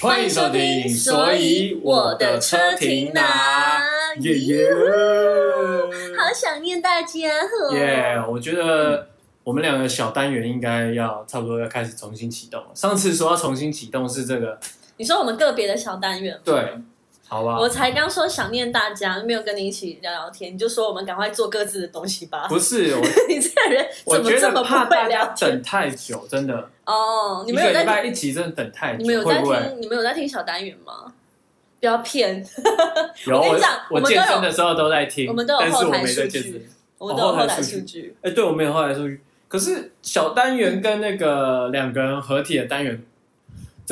欢迎收听，所以我的车停哪？耶耶好想念大家哦！耶！我觉得我们两个小单元应该要差不多要开始重新启动了。上次说要重新启动是这个，你说我们个别的小单元吗，对，好吧？我才刚说想念大家，没有跟你一起聊聊天，你就说我们赶快做各自的东西吧。不是 我，你这个人我怎么这么怕不会大家聊天？等太久，真的。哦，你一们有在个礼拜一集真的等太久，你们有在会不会？听？你们有在听小单元吗？不要骗，有 我跟你讲我我们都有健身的时候都在听，我们都有但是我后台数没在健身据。，我们都有哦后台数据数据。哎、对，我们有后台数据。可是小单元跟那个两个人合体的单元，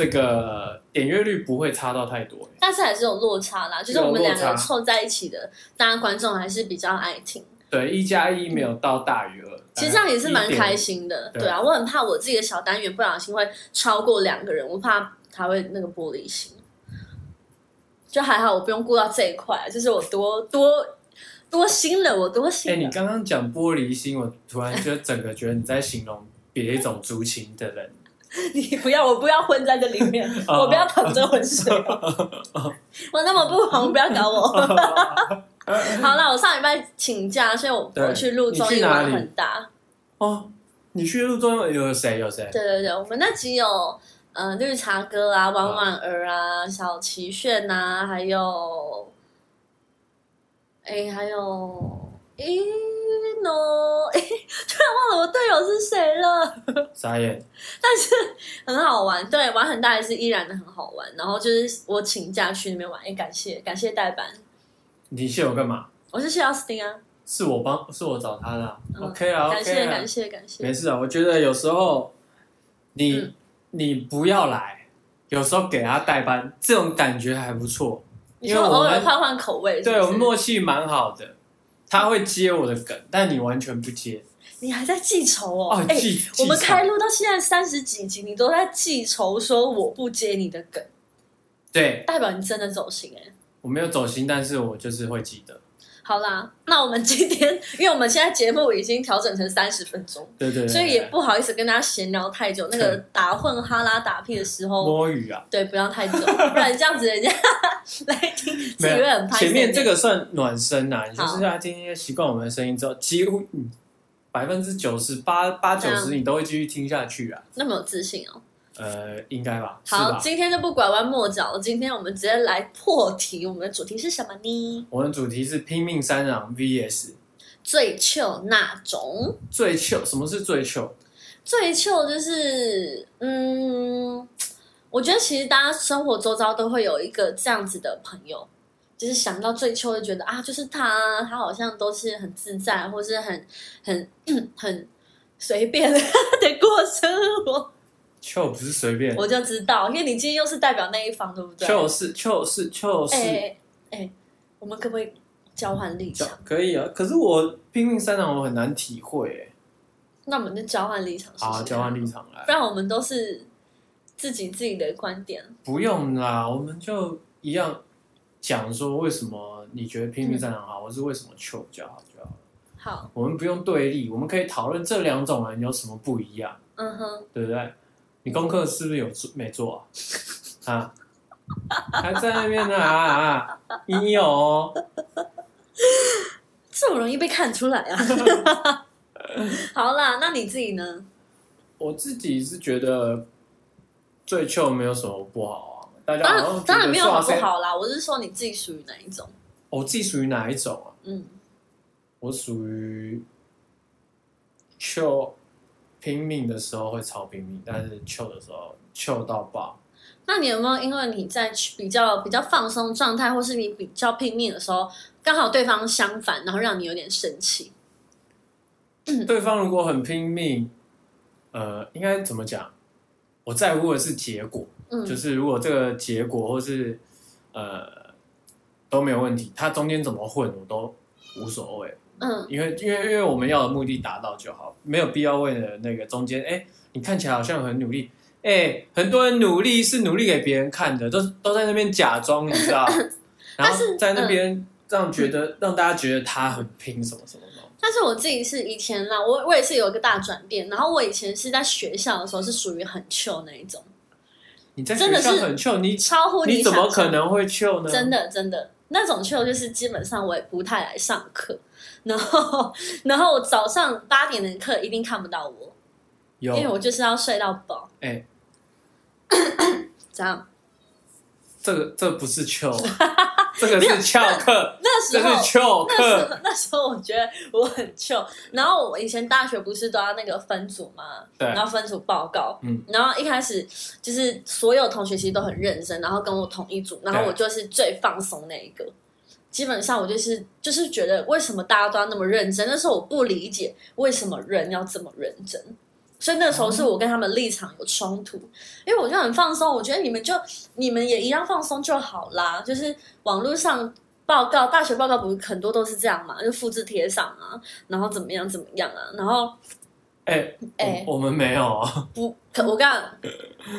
这个点阅率不会差到太多。但是还是有落差啦，就是我们两个凑在一起的，大家观众还是比较爱听。对，一加一没有到大于二。其实这样也是蛮开心。的，对对啊，我很怕我自己的小单元不小心会超过两个人，我怕他会那个玻璃心。就还好，我不用顾到这一块，就是我多多多心了，我多哎、心了。你刚刚讲玻璃心，我突然就整个觉得你在形容别一种族群的人。你不要，我不要混在这里面，哦我不要淌这浑水。我那么不红，不要搞我。好了，我上礼拜请假，所以我去录综艺玩很大。哦，你去录中有谁？有谁？对对对，我们那集有呃绿茶哥啊、婉婉儿啊、小齐炫啊，还有哎还有一诺，哎，突然忘了我队友是谁了，傻眼。但是很好玩，对，玩很大也是依然的很好玩。然后就是我请假去那边玩，哎，感谢感谢代班，你谢我干嘛？我是谢奥斯汀啊，是我帮，是我找他的啊、嗯 OK 啊感谢，OK 啊感。谢感谢，没事啊，我觉得有时候你、嗯你不要来，有时候给他代班，这种感觉还不错。因为我们偶尔换换口味是是，对我们默契蛮好的，他会接我的梗，但你完全不接。你还在记仇哦？哦，哎记我们开录到现在三十几集，你都在记仇，说我不接你的梗，对代表你真的走心哎、我没有走心，但是我就是会记得。好啦，那我们今天，因为我们现在节目已经调整成三十分钟，对对对，所以也不好意思跟大家闲聊太久。那个打混哈拉打屁的时候，摸鱼啊。对，不要太久，不然这样子人家 来听，自己没有会很，怕。前面这个算暖身呐、你就好是要今天习惯我们的声音之后，几乎嗯百分之九十八八九十你都会继续听下去啊。那么有自信哦。呃，应该吧？好，今天就不拐弯抹角了，今天我们直接来破题。我们的主题是什么呢？我们的主题是拼命三郎 VS 最糗那种。最糗。什么是最糗？最糗就是，嗯，我觉得其实大家生活周遭都会有一个这样子的朋友，就是想到最糗就觉得啊，就是他，他好像都是很自在，或是很很很随便的过生活。糗不是随便，我就知道，因为你今天又是代表那一方，对不对？糗是糗是糗是、哎哎，我们可不可以交换立场？可以啊。可是我拼命三郎我很难体会哎。那我们就交换立场试试看，好，交换立场来不。然我们都是自己自己的观点。不用啦，我们就一样讲说为什么你觉得拼命三郎好，或是为什么糗比较好就好了。好，我们不用对立，我们可以讨论这两种人有什么不一样，嗯哼，对不对？你功课是不是有做没做啊？啊，还在那边呢啊啊！你有哦，这么容易被看出来啊！好啦，那你自己呢？我自己是觉得最糗没有什么不好啊。大家当然当然没有好刷身。不好啦，我是说你自己属于哪一种？我自己属于哪一种啊？嗯，我属于糗拼命的时候会超拼命，但是糗的时候糗到爆。那你有没有因为你在比较比较放松状态，或是你比较拼命的时候，刚好对方相反，然后让你有点生气？对方如果很拼命，呃，应该怎么讲？我在乎的是结果，嗯，就是如果这个结果或是呃都没有问题，他中间怎么混我都无所谓，嗯因为因为因为我们要的目的达到就好，没有必要为了那个中间，哎，你看起来好像很努力，哎，很多人努力是努力给别人看的，都都在那边假装，你知道，然后但是在那边让觉得让大家觉得他很拼什么什么的。但是我自己是以前啦，我我也是有一个大转变。然后我以前是在学校的时候是属于很 chill 那一种，你在学真的是校很糗，你超乎你怎么可能会糗呢？真的真的那种 chill 就是基本上我也不太来上课，然后然后我早上八点的课一定看不到我，因为我就是要睡到饱。哎、这样这个这不是糗，这个是翘课，那时候这是糗那时课。候那时候我觉得我很翘，然后我以前大学不是都要那个分组嘛，对然后分组报告，嗯然后一开始就是所有同学其实都很认真，然后跟我同一组，然后我就是最放松那一个。基本上我就是就是觉得为什么大家都要那么认真，那时候我不理解为什么人要这么认真，所以那时候是我跟他们立场有冲突，因为我就很放松，我觉得你们就你们也一样放松就好啦，就是网络上报告，大学报告不是很多都是这样嘛，就复制贴上啊，然后怎么样怎么样啊，然后哎、哎我我们没有哦，不可我刚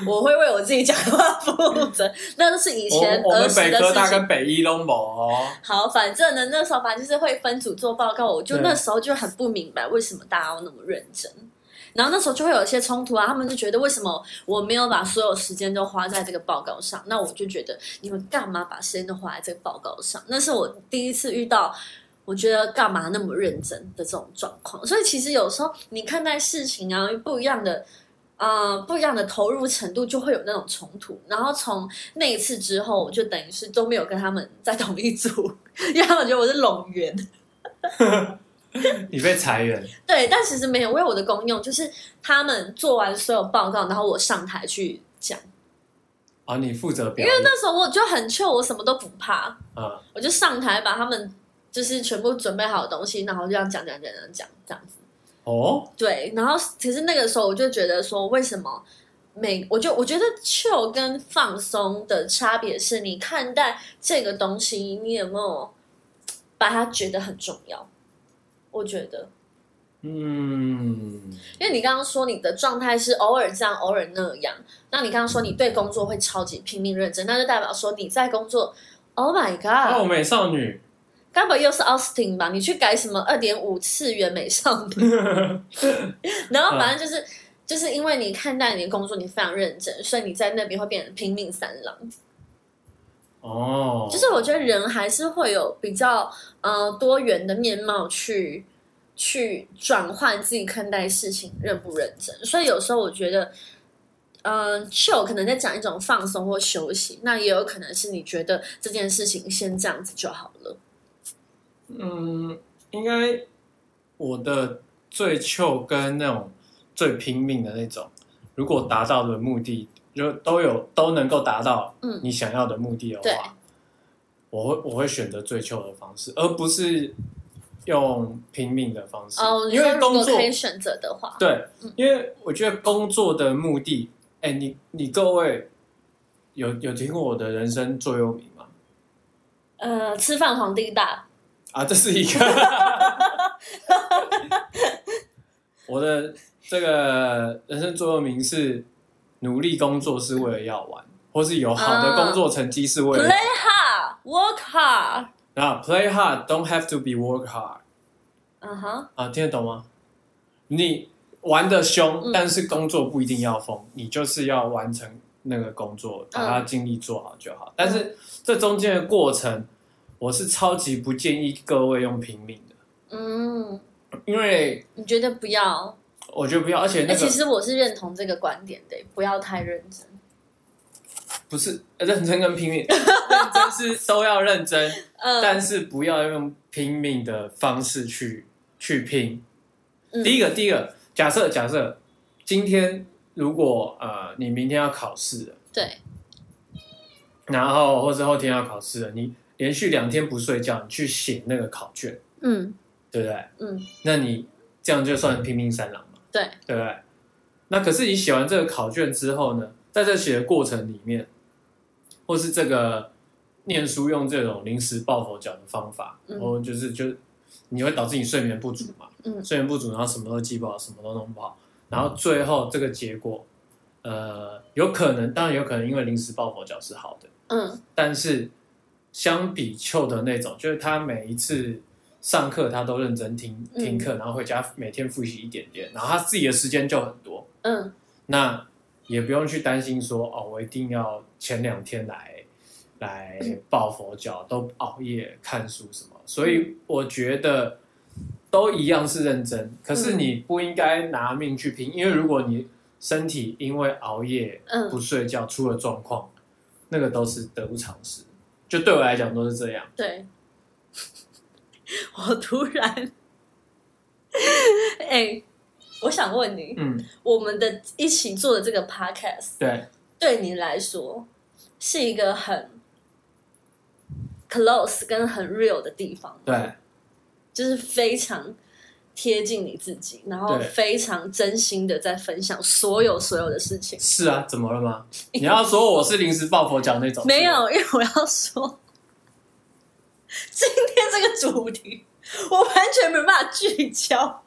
我会为我自己讲的话负责，那都是以前我我们儿时的北科大。跟北一都没哦。好，反正呢，那时候反正就是会分组做报告，我就那时候就很不明白为什么大家要那么认真。然后那时候就会有一些冲突啊，他们就觉得为什么我没有把所有时间都花在这个报告上？那我就觉得你们干嘛把时间都花在这个报告上？那是我第一次遇到，我觉得干嘛那么认真的这种状况。所以其实有时候你看待事情啊，不一样的。呃，不一样的投入程度就会有那种冲突，然后从那一次之后，我就等于是都没有跟他们在同一组，因为他们觉得我是拢员。你被裁员，对，但其实没有，我有我的功用，就是他们做完所有报告，然后我上台去讲。哦，你负责表演，那时候我就很 chill，我什么都不怕，嗯，我就上台把他们就是全部准备好的东西，然后这样讲讲讲讲讲这样子。哦，对，然后其实那个时候我就觉得说，为什么每我就我觉得 chill 跟放松的差别是你看待这个东西，你有没有把它觉得很重要？我觉得，嗯，因为你刚刚说你的状态是偶尔这样，偶尔那样，那你刚刚说你对工作会超级拼命认真，那就代表说你在工作，Oh my 哦，God，哦美少女，该不会又是 Austin 吧？你去改什么二点五次元美少女？然后反正就是、就是因为你看待你的工作，你非常认真，所以你在那边会变成拼命三郎。哦，就是我觉得人还是会有比较呃多元的面貌去去转换自己看待事情认不认真。所以有时候我觉得，嗯、秀可能在讲一种放松或休息，那也有可能是你觉得这件事情先这样子就好了。嗯，应该我的最糗跟那种最拼命的那种，如果达到的目的就都有都能够达到嗯。你想要的目的的对话，我会我会选择最糗的方式，而不是用拼命的方式。哦，你因说如果为工作可以选择的话，对嗯，因为我觉得工作的目的，哎，你你各位有有听过我的人生座右铭吗？呃，吃饭皇帝大，啊，这是一个。我的这个人生座右铭是：努力工作是为了要玩，或是有好的工作成绩是为了 play hard, work hard，啊，play hard don't have to be work hard 嗯哼，啊，听得懂吗？你玩的凶，嗯。但是工作不一定要疯，你就是要完成那个工作，把它尽力做好就好。但是这中间的过程，我是超级不建议各位用拼命的，嗯，因为你觉得不要？我觉得不要，而且哎、那个其实我是认同这个观点的，不要太认真。不是认真跟拼命，认真是 都要认真，嗯，但是不要用拼命的方式去去拼。嗯第一个，第一个，假设假设今天如果呃你明天要考试了，对，然后或是后天要考试了，你连续两天不睡觉，你去写那个考卷，嗯。对不对？嗯，那你这样就算拼命三郎嘛，对，对不对？那可是你写完这个考卷之后呢，在这写的过程里面，或是这个念书用这种临时抱佛脚的方法，嗯。然后就是就你会导致你睡眠不足嘛，嗯。睡眠不足，然后什么都记不好，什么都弄不好，然后最后这个结果，呃，有可能，当然有可能因为临时抱佛脚是好的，嗯。但是相比秋的那种，就是他每一次上课他都认真听嗯。听课，然后回家每天复习一点点，然后他自己的时间就很多，嗯。那也不用去担心说哦，我一定要前两天来来抱佛脚，都熬夜看书什么。所以我觉得都一样是认真，可是你不应该拿命去拼，因为如果你身体因为熬夜不嗯，睡觉出了状况，那个都是得不偿失。就对我来讲都是这样。对。我突然，哎、我想问你，嗯，我们的一起做的这个 podcast，对，对你来说是一个很 close 跟很 real 的地方，对，就是非常贴近你自己，然后对非常真心的在分享所有所有的事情。是啊，怎么了吗？你要说我是临时抱佛脚那种？没有，因为我要说，今天这个主题我完全没办法聚焦。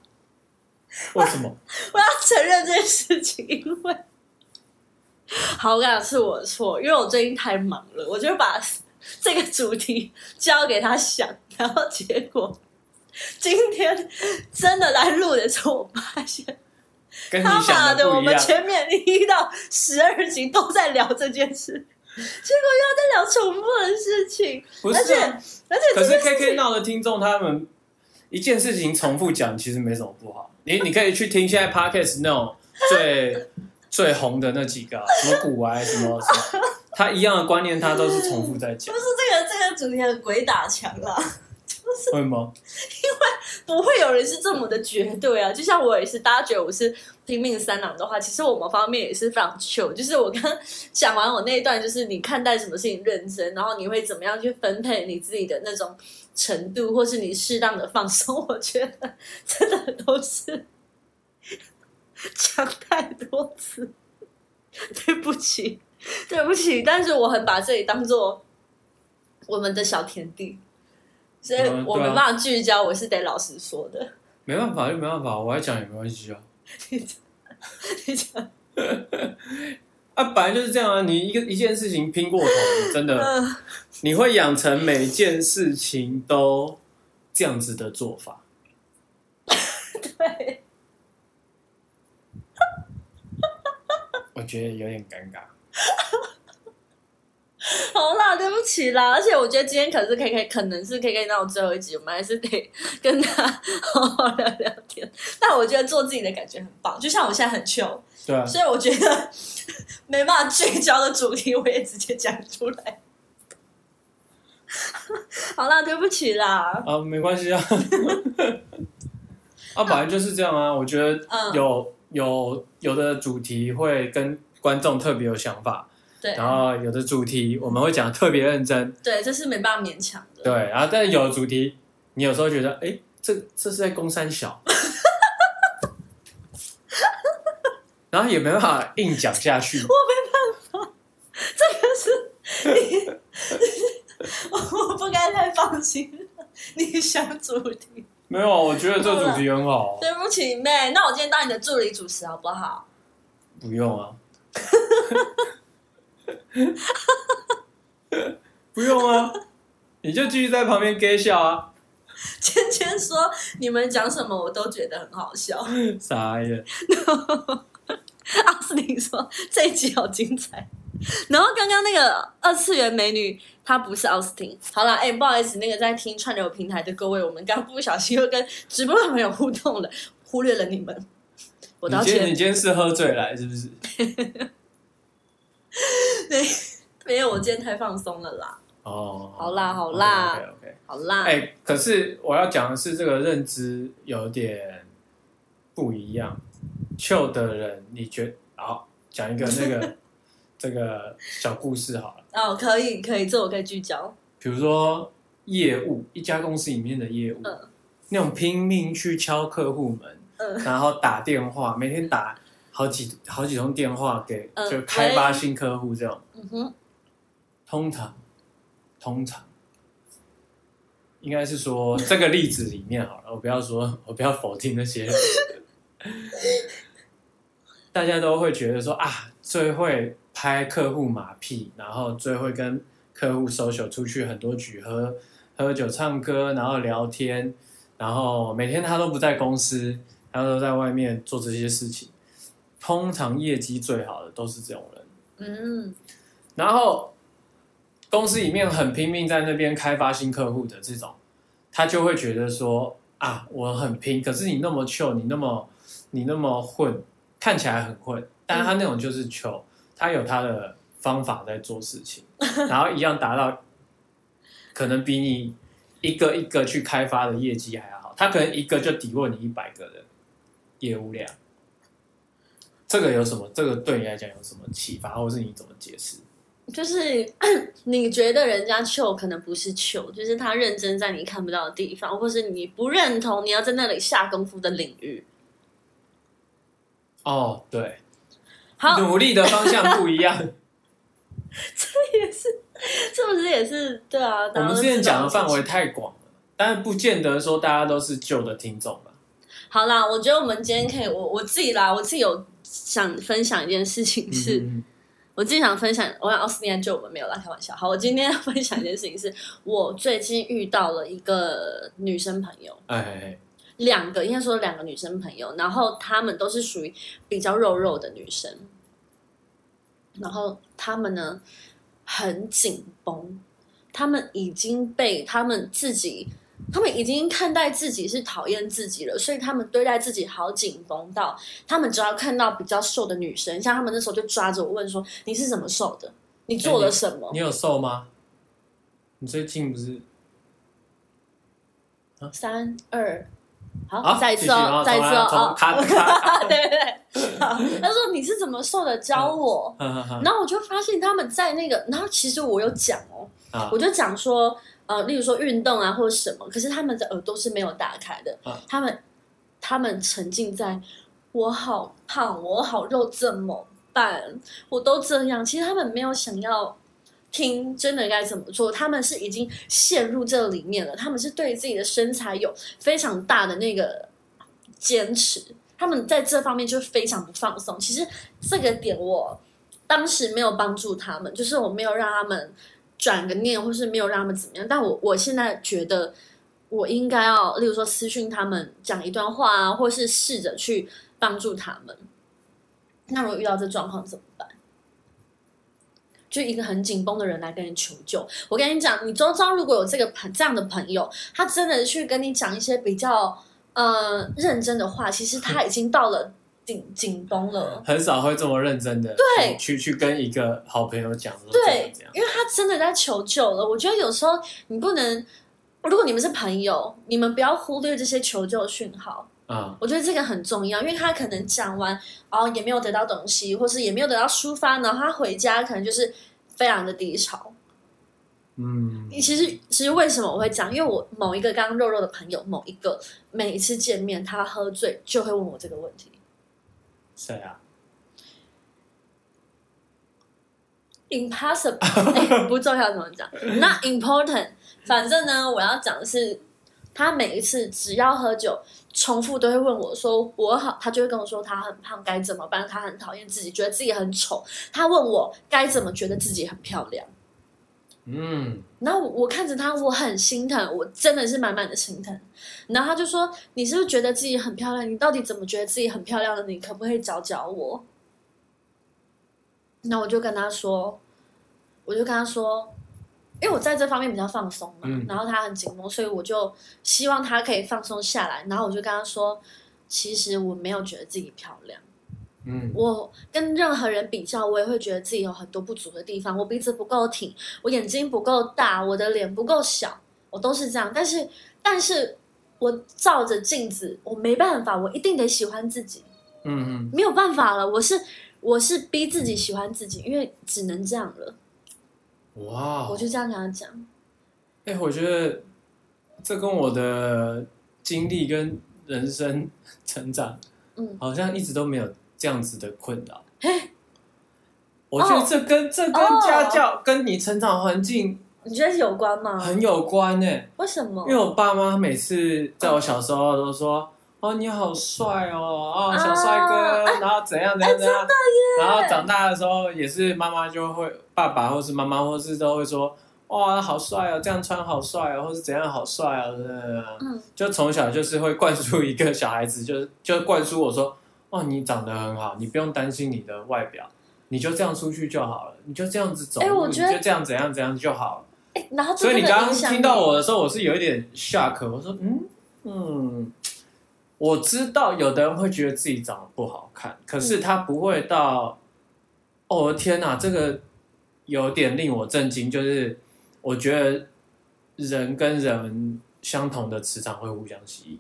为什么？我要承认这件事情，因为好，我跟你讲是我的错，因为我最近太忙了，我就把这个主题交给他想，然后结果今天真的来录的时候，我发现跟你他妈的，我们。前面一到十二集都在聊这件事，结果又要再聊重复的事情，不是啊，而且可是这件 K 事 K 情闹的听众他们一件事情重复讲，其实没什么不好。你你可以去听现在 Podcast 那种最最红的那几个啊、什么古玩什么什么，他一样的观念，他都是重复在讲不，是这个这个主题很鬼打墙啦。会吗？因为不会有人是这么的绝对啊！就像我也是，大家觉得我是拼命三郎的话，其实我某方面也是非常 chill。就是我刚刚讲完我那一段，就是你看待什么事情认真，然后你会怎么样去分配你自己的那种程度，或是你适当的放松，我觉得真的都是 讲太多次，对不起，对不起，但是我很把这里当做我们的小田地。所以我没办法聚焦，我是得老实说的。没办法就没办法，我来讲也没关系啊。你讲，啊，本来就是这样啊！你一个一件事情拼过头，你真的嗯，你会养成每件事情都这样子的做法。对，我觉得有点尴尬。好啦，对不起啦。而且我觉得今天可是 K K，可能是 K K 到最后一集，我们还是得 跟他好好聊聊天。但我觉得做自己的感觉很棒，就像我现在很 chill，对啊，所以我觉得 没办法聚焦的主题，我也直接讲出来。好啦，对不起啦。啊，没关系啊。啊，本来就是这样啊。我觉得嗯有有有的主题会跟观众特别有想法，对然后有的主题我们会讲得特别认真，对，这是没办法勉强的。对。然后但是有的主题，你有时候觉得，哎，这这是在攻三小，然后也没办法硬讲下去。我没办法这个是你，我不该太放心你想主题。没有，我觉得这个主题很好，对不起，妹，那我今天当你的助理主持好不好？不用啊。不用啊，你就继续在旁边给笑啊，芊芊说你们讲什么我都觉得很好笑。傻眼。阿斯汀说这一集好精彩。然后刚刚那个二次元美女，她不是奥斯汀。好了，哎、不好意思，那个在听串流平台的各位，我们刚不小心又跟直播的朋友互动了，忽略了你们，我道你今天你。今天是喝醉来是不是？没有，我今天太放松了啦。哦，好啦好啦 OK OK。好啦，哎、可是我要讲的是，这个认知有点不一样。旧的人，你觉好讲一个那个 这个小故事好了，哦，可以可以，这我可以聚焦。比如说业务，一家公司里面的业务，嗯那种拼命去敲客户门，嗯然后打电话，每天打好几好几通电话给嗯就开发新客户这样，嗯哼，通常通常。应该是说 这个例子里面好了，我不要说，我不要否定那些，大家都会觉得说啊，最会拍客户马屁，然后最会跟客户 social 出去很多局喝喝酒、唱歌，然后聊天，然后每天他都不在公司，他都在外面做这些事情。通常业绩最好的都是这种人，嗯，然后公司里面很拼命在那边开发新客户的这种，他就会觉得说啊，我很拼，可是你那么糗，你那么你那么混，看起来很混，但是他那种就是糗，他有他的方法在做事情，然后一样达到，可能比你一个一个去开发的业绩还要好，他可能一个就抵过你一百个的业务量。这个有什么？这个对你来讲有什么启发，或是你怎么解释？就是 你觉得人家糗，可能不是糗，就是他认真在你看不到的地方，或是你不认同你要在那里下功夫的领域。哦，对，好，努力的方向不一样。这也是，是不是也是？对啊，我们之前讲的范围太广了，但是不见得说大家都是旧的听众吧。好啦，我觉得我们今天可以，我我自己啦，我自己有想分享一件事情，是、嗯我自己想分享。我想奥斯汀就我们没有啦，开玩笑。好，我今天要分享一件事情是，我最近遇到了一个女生朋友，哎哎哎，两个应该说两个女生朋友，然后她们都是属于比较肉肉的女生，然后她们呢很紧绷，她们已经被她们自己，她们已经看待自己是讨厌自己了，所以他们对待自己好紧绷到，他们只要看到比较瘦的女生，像他们那时候就抓着我问说：“你是怎么瘦的？你做了什么？”你有瘦吗？你最近不是？三二，好，好，再一次哦，再一次哦，哦，卡卡。对对对，好他说你是怎么瘦的？教我。然后我就发现他们在那个，然后其实我有讲哦，啊我就讲说，呃，例如说运动啊或者什么，可是他们的耳朵是没有打开的，啊他们他们沉浸在我好胖，我好肉怎么办？我都这样，其实他们没有想要。听真的该怎么做？他们是已经陷入这里面了，他们是对自己的身材有非常大的那个坚持，他们在这方面就非常不放松。其实这个点我当时没有帮助他们，就是我没有让他们转个念，或是没有让他们怎么样。但我我现在觉得我应该要，例如说私讯他们讲一段话啊，或是试着去帮助他们。那如果遇到这状况怎么办？就一个很紧绷的人来跟你求救，我跟你讲，你周遭如果有这个朋这样的朋友，他真的去跟你讲一些比较呃认真的话，其实他已经到了紧紧绷了。很少会这么认真的对去去跟一个好朋友讲说对，因为他真的在求救了。我觉得有时候你不能，如果你们是朋友，你们不要忽略这些求救讯号。啊，我觉得这个很重要，因为他可能讲完，然后也没有得到东西，或是也没有得到抒发，然后他回家可能就是非常的低潮。嗯，其实，其实为什么我会讲？因为我某一个刚刚肉肉的朋友，某一个每一次见面，他喝醉就会问我这个问题。谁啊？Impossible，、哎不重要怎么讲？Not important。反正呢，我要讲的是，他每一次只要喝酒，重复都会问我说我好，他就会跟我说他很胖该怎么办？他很讨厌自己，觉得自己很丑。他问我该怎么觉得自己很漂亮。嗯，然后我我看着他，我很心疼，我真的是满满的心疼。然后他就说：“你是不是觉得自己很漂亮？你到底怎么觉得自己很漂亮的？你可不可以教教我？”那我就跟他说，我就跟他说，因为我在这方面比较放松嘛，嗯然后他很紧绷，所以我就希望他可以放松下来。然后我就跟他说，其实我没有觉得自己漂亮。嗯，我跟任何人比较，我也会觉得自己有很多不足的地方。我鼻子不够挺，我眼睛不够大，我的脸不够小，我都是这样。但是，但是我照着镜子，我没办法，我一定得喜欢自己，嗯嗯，没有办法了。我是我是逼自己喜欢自己，因为只能这样了。哇，我就这样跟他讲。哎、我觉得这跟我的经历跟人生成长，嗯，好像一直都没有这样子的困扰。我觉得这跟、这跟哦。家教、跟你成长环境你觉得有关吗？很有关呢、为什么？因为我爸妈每次在我小时候都说：“哦你好帅哦，哦小帅哥，啊然后怎样怎样怎样，然后长大的时候也是妈妈就会，爸爸或是妈妈或是都会说，哇好帅哦，这样穿好帅哦，或是怎样好帅哦，真的，嗯，就从小就是会灌输一个小孩子，就是就灌输我说，哦你长得很好，你不用担心你的外表。你就这样出去就好了，你就这样子走路，哎我觉得你就这样怎样怎样就好了。哎，然后这所以你真的影响刚刚听到我的时候，我是有一点 shock。我说，嗯嗯，我知道有的人会觉得自己长得不好看，可是他不会到，哦，我的天哪，这个有点令我震惊。就是我觉得人跟人相同的磁场会互相吸引。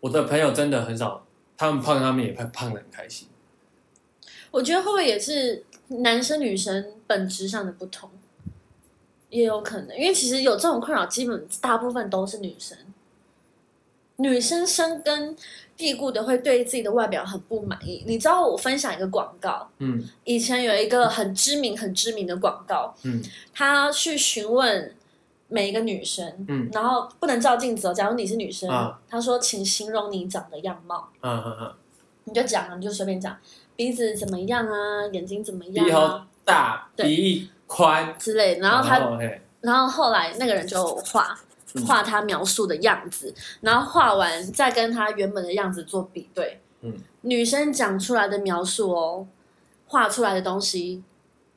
我的朋友真的很少，他们胖，他们也胖胖的很开心。我觉得会不会也是男生女生本质上的不同，也有可能，因为其实有这种困扰，基本大部分都是女生。女生深根蒂固的会对自己的外表很不满意。你知道我分享一个广告，嗯以前有一个很知名、很知名的广告，嗯他去询问每一个女生，嗯。然后不能照镜子哦。假如你是女生，啊。他说，请形容你长的样貌，嗯嗯嗯，你就讲，你就随便讲，鼻子怎么样啊，眼睛怎么样鼻啊头大，鼻翼宽，之类。然后他，嘿。然后后来那个人就画嗯。画他描述的样子，然后画完再跟他原本的样子做比对。嗯，女生讲出来的描述哦，画出来的东西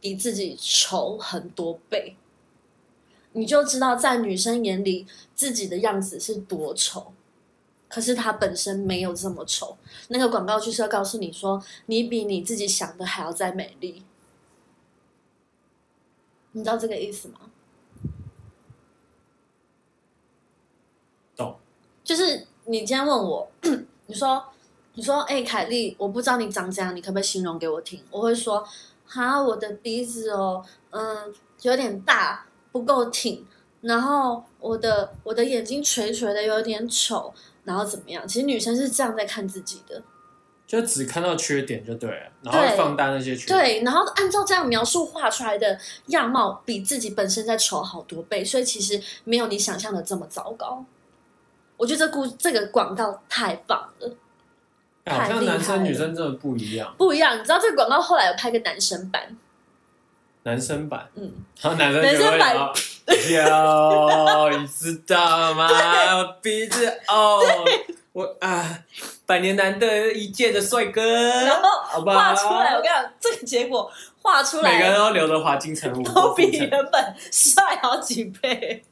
比自己丑很多倍，你就知道在女生眼里自己的样子是多丑。可是她本身没有这么丑，那个广告就是要告诉你说，你比你自己想的还要再美丽。你知道这个意思吗？懂。就是你今天问我，你说，你说，哎、凯莉，我不知道你长怎样，你可不可以形容给我听？我会说，哈，我的鼻子哦，嗯，有点大，不够挺，然后我的我的眼睛垂垂的，有点丑，然后怎么样？其实女生是这样在看自己的，就只看到缺点就对了，然后放大那些缺点。对，然后按照这样描述画出来的样貌，比自己本身在丑好多倍，所以其实没有你想象的这么糟糕。我觉得这故这个广告太棒了。哎好像男生女生真的不一样，不一样，你知道这个广告后来有拍个男生版，男生版，嗯，然后男生男生版。有，你知道吗？我鼻子哦，我啊，百年难得一见的帅哥，然后画出来，我跟你讲，这个结果画出每个人来都刘德华金城武，都比富城。原本帅好几倍，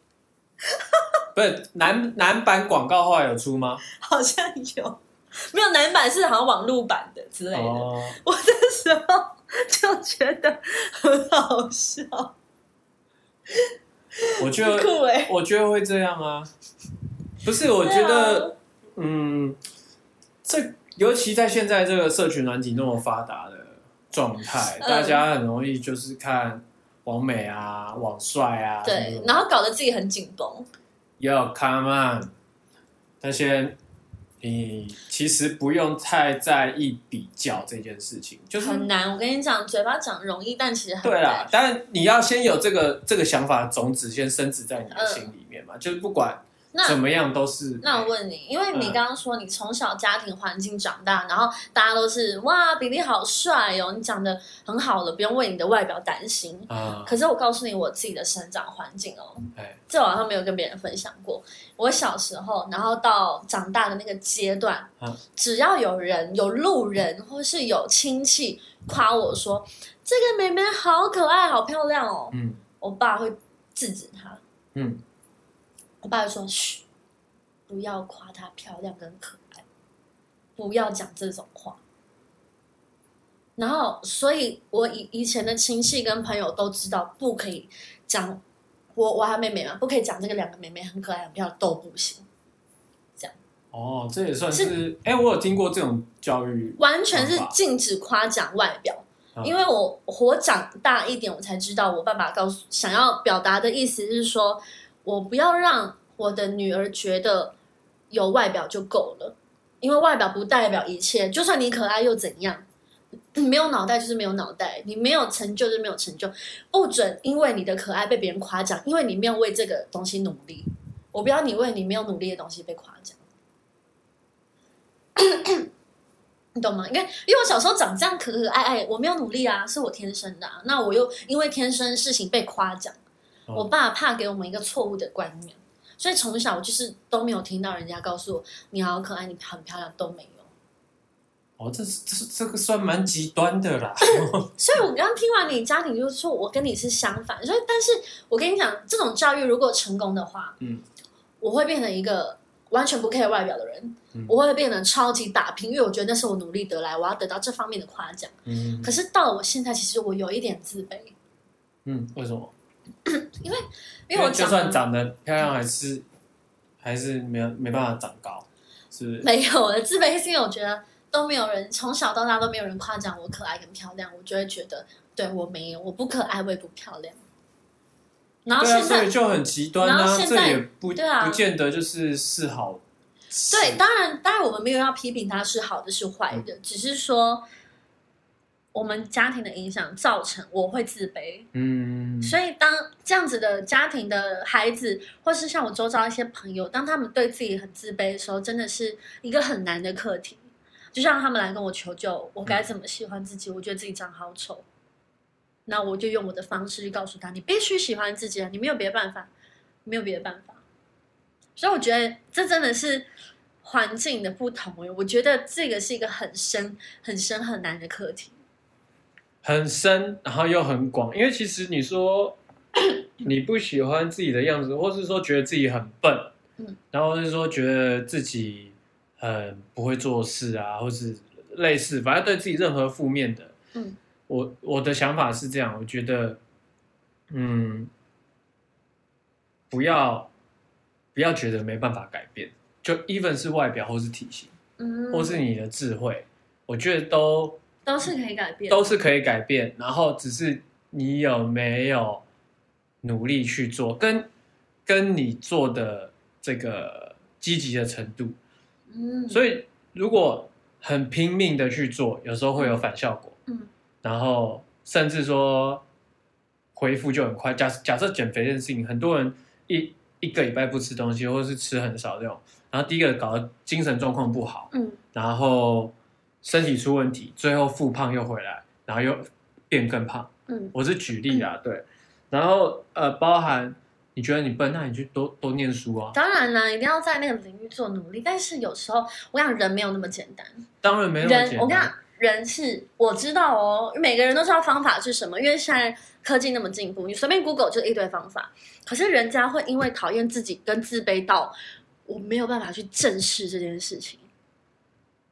不是男男版广告后来有出吗？好像有，没有男版是好像网络版的之类的。哦，我那时候 就觉得很好笑，我觉 得我觉得会这样啊，不是，我觉得啊，嗯，这尤其在现在这个社群软体那么发达的状态，嗯大家很容易就是看网美啊、网帅啊，对，然后搞得自己很紧绷。要 come on，那些你其实不用太在意比较这件事情，就是很难，我跟你讲，嘴巴讲容易，但其实很对啦难。，当然你要先有这个这个想法种子先深植在你的心里面嘛，就是不管那怎么样都是。那我问你，因为你嗯刚刚说你从小家庭环境长大，然后大家都是哇，比利好帅哦，你长得很好了，不用为你的外表担心。啊，可是我告诉你，我自己的生长环境哦，哎，这我好像没有跟别人分享过。我小时候，然后到长大的那个阶段，嗯只要有人、有路人或是有亲戚夸我说这个妹妹好可爱、好漂亮哦，嗯我爸会制止他。嗯，我爸就说：“嘘，不要夸她漂亮跟可爱，不要讲这种话。”然后，所以我以以前的亲戚跟朋友都知道，不可以讲我我还妹妹嘛，不可以讲这个两个妹妹很可爱很漂亮都不行，哦，这也算是，哎，我有听过这种教育，完全是禁止夸奖外表。嗯因为我我长大一点，我才知道我爸爸告诉想要表达的意思是说，我不要让我的女儿觉得有外表就够了，因为外表不代表一切，就算你可爱又怎样？没有脑袋就是没有脑袋，你没有成就就是没有成就，不准因为你的可爱被别人夸奖，因为你没有为这个东西努力。我不要你为你没有努力的东西被夸奖。你懂吗？因为因为我小时候长这样可可爱爱，我没有努力啊，是我天生的、啊。那我又因为天生事情被夸奖，我爸怕给我们一个错误的观念，所以从小我就是都没有听到人家告诉我你好可爱，你很漂亮都没有。哦，这是这是这个算蛮极端的啦。所以我刚刚听完你家庭，就是说我跟你是相反，所以但是我跟你讲，这种教育如果成功的话，嗯，我会变成一个完全不 care 外表的人，嗯我会变得超级打拼，因为我觉得那是我努力得来，我要得到这方面的夸奖。嗯可是到了我现在，其实我有一点自卑，嗯，为什么？因为我就算长得漂亮，还是还是没有没办法长高，是不是？没有我的自卑是因为我觉得都没有人从小到大都没有人夸奖我可爱跟漂亮，我就会觉得对我没有，我不可爱，我也不漂亮。然后现在所以就很极端然后啊，在也不对啊不见得就是是好事。对，当然，当然，我们没有要批评他是好的是坏的，只是说我们家庭的影响造成我会自卑，嗯，所以当这样子的家庭的孩子，或是像我周遭一些朋友，当他们对自己很自卑的时候，真的是一个很难的课题。就像他们来跟我求救，我该怎么喜欢自己？我觉得自己长好丑，那我就用我的方式去告诉他，你必须喜欢自己啊，你没有别的办法，没有别的办法。所以我觉得这真的是环境的不同诶，我觉得这个是一个很深、很深、很难的课题。很深，然后又很广。因为其实你说你不喜欢自己的样子，或是说觉得自己很笨，嗯，然后是说觉得自己很不会做事啊，或是类似，反正对自己任何负面的，嗯，我我的想法是这样，我觉得，嗯，不要不要觉得没办法改变，就 even 是外表或是体型，嗯，或是你的智慧，我觉得都都是可以改变，都是可以改变，然后只是你有没有努力去做，跟跟你做的这个积极的程度。嗯，所以如果很拼命的去做，有时候会有反效果。嗯，然后甚至说恢复就很快。假假设减肥这件事情，很多人一一个礼拜不吃东西，或者是吃很少这种，然后第一个搞得精神状况不好，嗯然后身体出问题，最后复胖又回来，然后又变更胖。嗯我是举例啊，对。然后呃，包含你觉得你笨，那你去多多念书啊。当然啦，一定要在那个领域做努力。但是有时候，我跟你讲，人没有那么简单。当然没那么人，简单我跟你讲。，人是我知道哦，每个人都知道方法是什么，因为现在科技那么进步，你随便 Google 就一堆方法。可是人家会因为讨厌自己跟自卑到我没有办法去正视这件事情，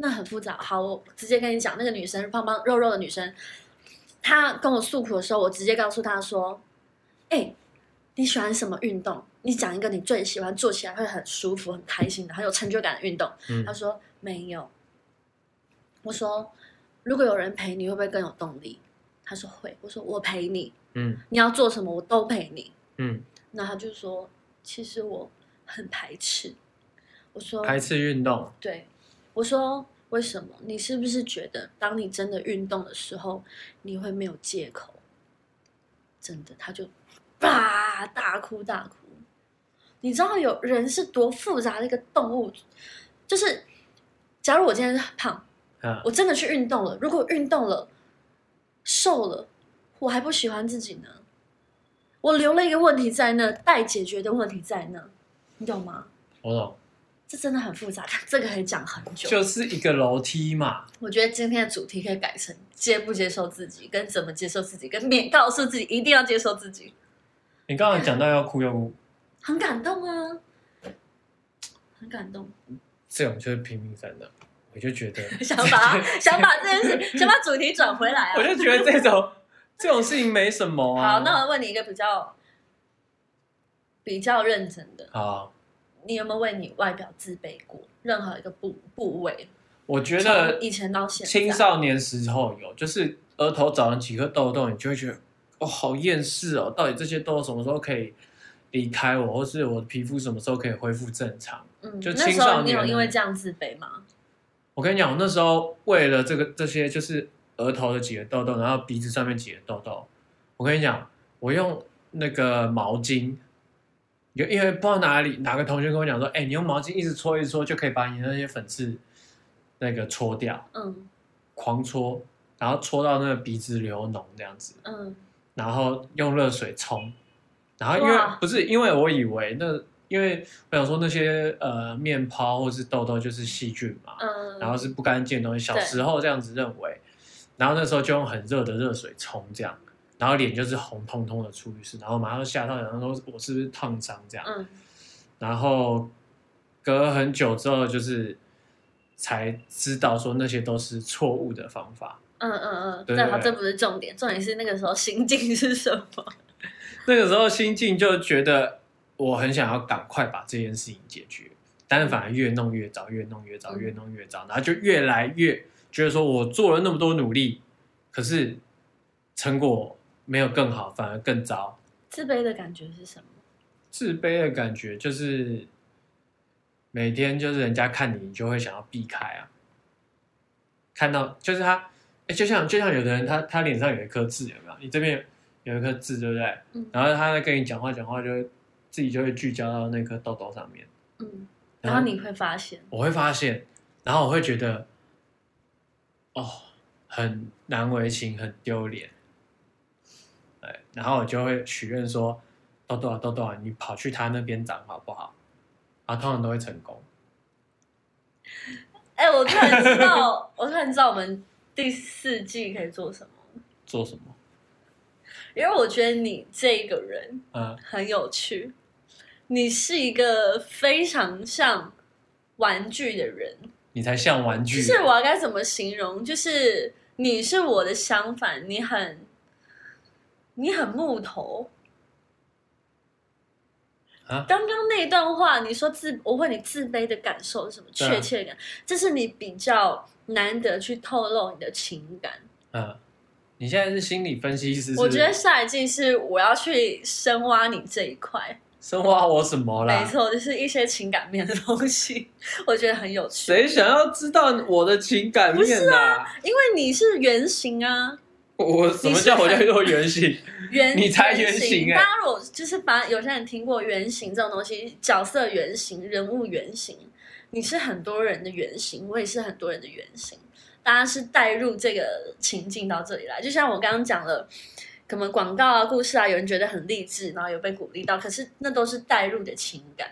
那很复杂。好，我直接跟你讲，那个女生胖胖肉肉的女生，她跟我诉苦的时候，我直接告诉她说：“哎、你喜欢什么运动？你讲一个你最喜欢做起来会很舒服、很开心的、很有成就感的运动。”嗯她说没有。我说如果有人陪你，会不会更有动力？她说会。我说我陪你，嗯你要做什么我都陪你。嗯，那她就说其实我很排斥。我说排斥运动。对，我说为什么？你是不是觉得当你真的运动的时候，你会没有借口？真的，他就吧大哭大哭。你知道有人是多复杂的一个动物，就是假如我今天是胖，啊，我真的去运动了，如果运动了瘦了，我还不喜欢自己呢，我留了一个问题在那，待解决的问题在那，你懂吗？我懂，这真的很复杂，这个可以讲很久。就是一个楼梯嘛。我觉得今天的主题可以改成接不接受自己，跟怎么接受自己，跟免告诉自己一定要接受自己，你刚刚讲到要哭要哭，很感动啊，很感动。这种就是拼命三的，我就觉得 想把 想把这件事，想把主题转回来啊。我就觉得这种这种事情没什么啊。好，那我问你一个比较比较认真的，好，你有没有为你外表自卑过？任何一个部部位，我觉得以前到现在，青少年时候有，就是额头长了几颗痘痘，你就会觉得哦，好厌世哦，到底这些痘什么时候可以离开我，或是我的皮肤什么时候可以恢复正常？嗯，就青少年候你有因为呢这样自卑吗？我跟你讲，我那时候为了这个这些，就是额头的几个痘痘，然后鼻子上面几个痘痘，我跟你讲，我用那个毛巾，就因为不知道哪里哪个同学跟我讲说，哎、你用毛巾一直搓一直搓，就可以把你那些粉刺那个搓掉，嗯。狂搓，然后搓到那个鼻子流脓这样子，嗯。然后用热水冲，然后因为不是因为我以为那因为我想说那些呃面泡或是痘痘就是细菌嘛，嗯，然后是不干净的东西，小时候这样子认为，然后那时候就用很热的热水冲这样，然后脸就是红彤彤的出浴室，然后马上吓到，然后说我是不是烫伤这样，嗯然后隔很久之后就是才知道说那些都是错误的方法。嗯嗯嗯，对对但好，这不是重点，重点是那个时候心境是什么？那个时候心境就觉得我很想要赶快把这件事情解决，但是反而越弄越糟，越弄越糟，嗯越弄越糟，然后就越来越觉得说我做了那么多努力，可是成果没有更好，反而更糟。自卑的感觉是什么？自卑的感觉就是每天就是人家看你，你就会想要避开啊。看到就是他，哎，就像就像有的人他他脸上有一颗痣，有没有？你这边有一颗痣，对不对？嗯然后他在跟你讲话讲话，就会自己就会聚焦到那颗痘痘上面。嗯，然后你会发现，我会发现，然后我会觉得，哦，很难为情，很丢脸。对，然后我就会许愿说，豆豆啊豆豆啊，你跑去他那边长好不好？然后通常都会成功。哎、我突然知道，我突然知道我们第四季可以做什么，做什么？因为我觉得你这个人嗯，很有趣，你是一个非常像玩具的人，你才像玩具。就是我要该怎么形容？就是你是我的相反，你很你很木头。啊刚刚那段话，你说自，我问你自卑的感受是什么？确切感，这是你比较难得去透露你的情感。嗯，你现在是心理分析师是是，我觉得下一季是我要去深挖你这一块，深挖我什么啦？没错，就是一些情感面的东西，我觉得很有趣。谁想要知道我的情感面是、啊？因为你是原型啊，我什么叫我叫做原型？原你才原原型欸大家如果就是把有些人听过原型这种东西，角色原型、人物原型，你是很多人的原型，我也是很多人的原型，大家是带入这个情境到这里来。就像我刚刚讲了，可能广告啊、故事啊，有人觉得很励志，然后有被鼓励到，可是那都是带入的情感。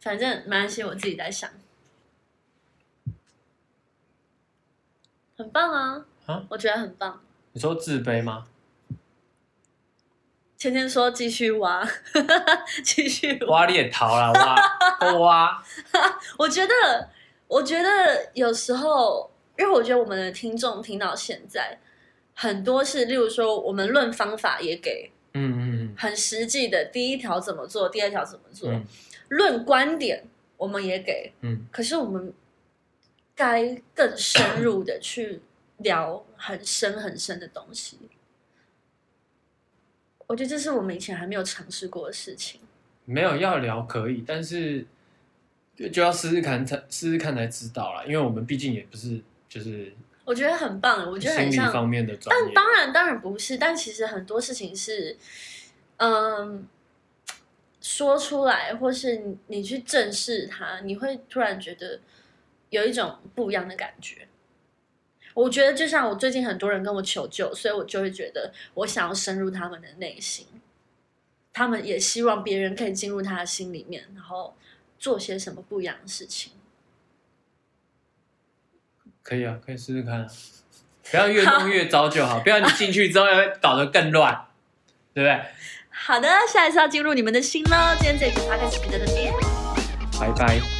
反正没关系，我自己在想，很棒啊！啊我觉得很棒。你说自卑吗？芊芊说：“继续挖，继续挖。挖猎逃了，挖 都挖。我觉得，我觉得有时候，因为我觉得我们的听众听到现在，很多是，例如说，我们论方法也给嗯嗯很实际的，第一条怎么做，第二条怎么做，嗯论观点我们也给，嗯可是我们该更深入的去聊很深很深的东西。我觉得这是我们以前还没有尝试过的事情。没有要聊可以，但是就就要试试看才试试看才知道啦。因为我们毕竟也不是就是我觉得很棒，我觉得心很像理方面的专但业。当然，当然不是。但其实很多事情是，嗯，说出来，或是你你去正视它，你会突然觉得有一种不一样的感觉。我觉得就像我最近很多人跟我求救，所以我就会觉得我想要深入他们的内心，他们也希望别人可以进入他的心里面，然后做些什么不一样的事情。可以啊，可以试试看啊。不要越弄越糟就好，不要你进去之后要搞得更乱，对不对？好的，下一次要进入你们的心喽。今天这一集 p o d 就到这边。拜拜。